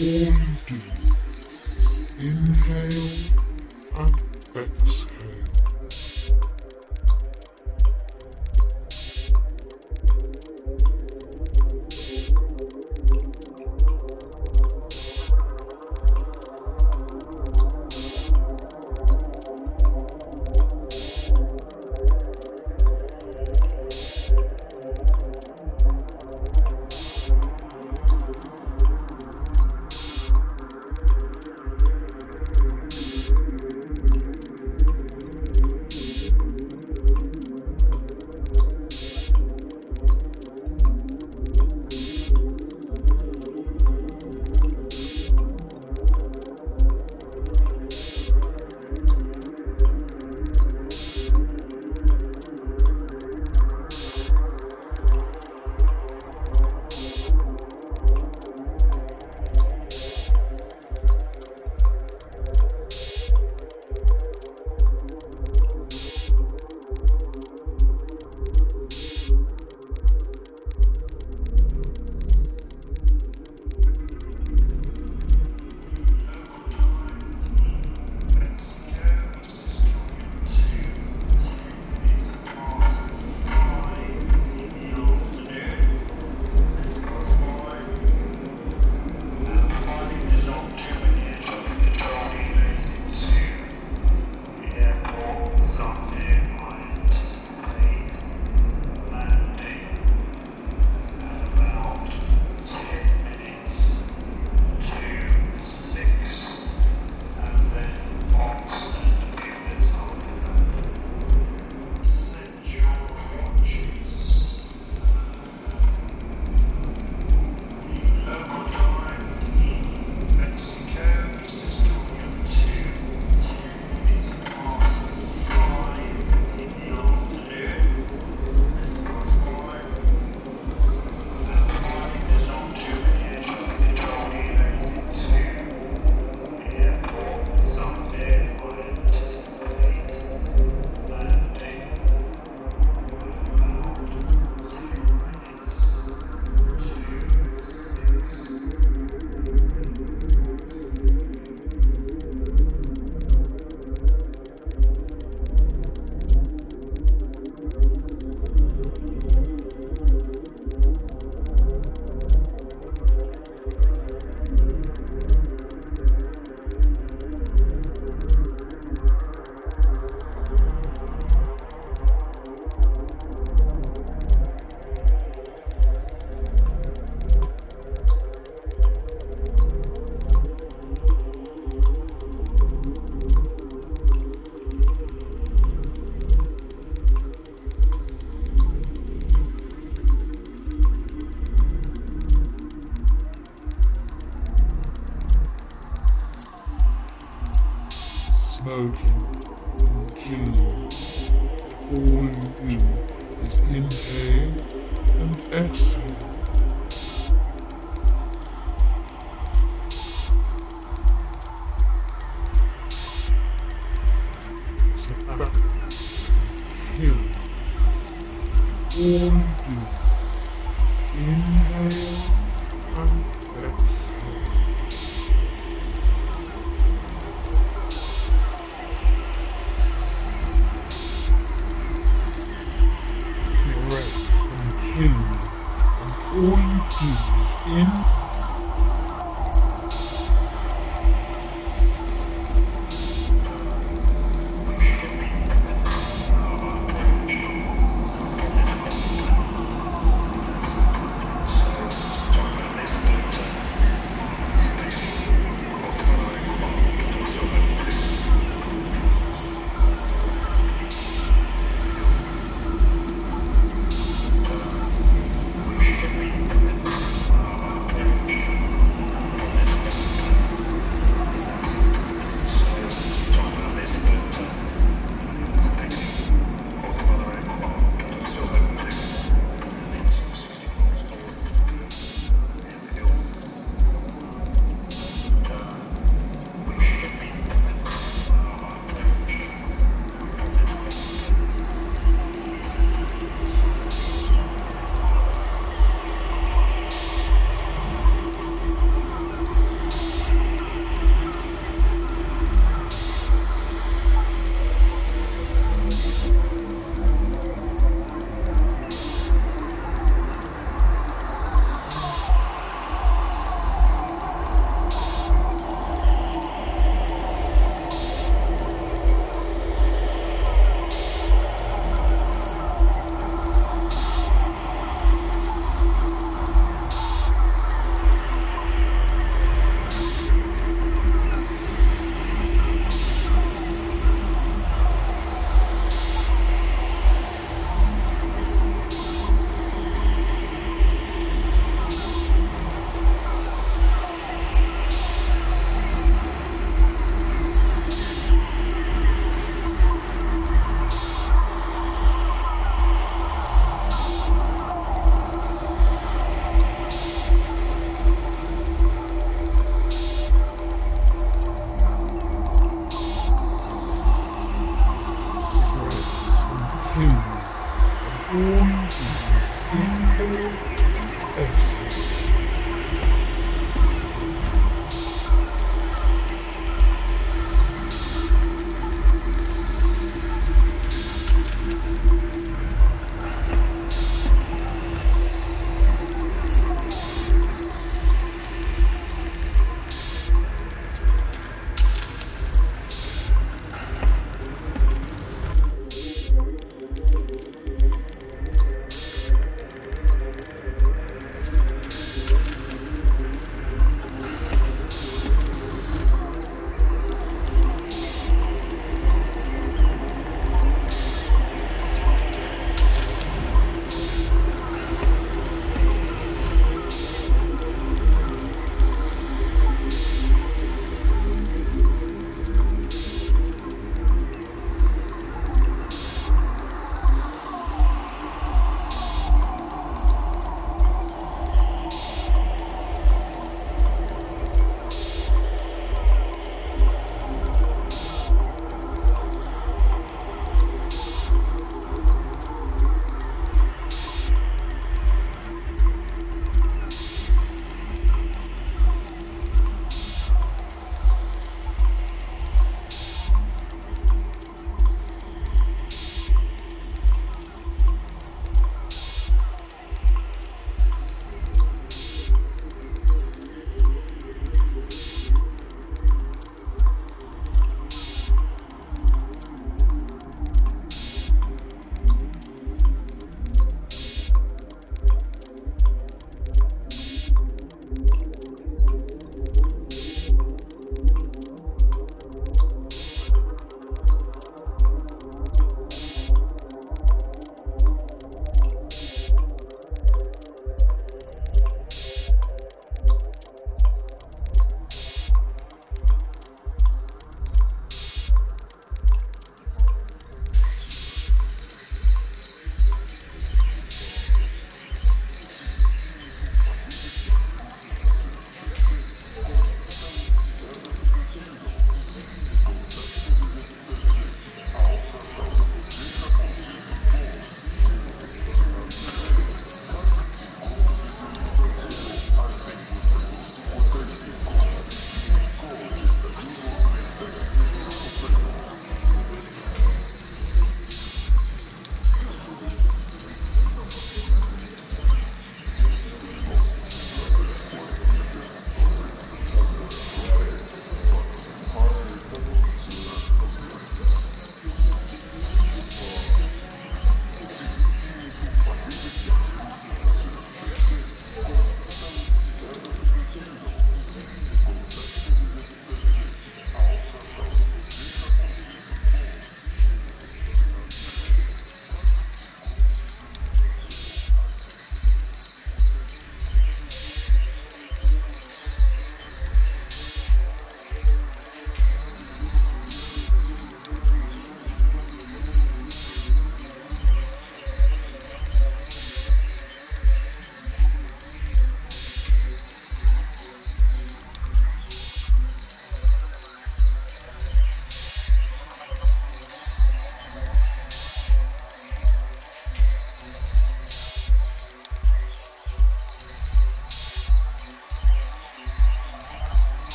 all you do is inhale and exhale. in A and S.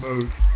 mode.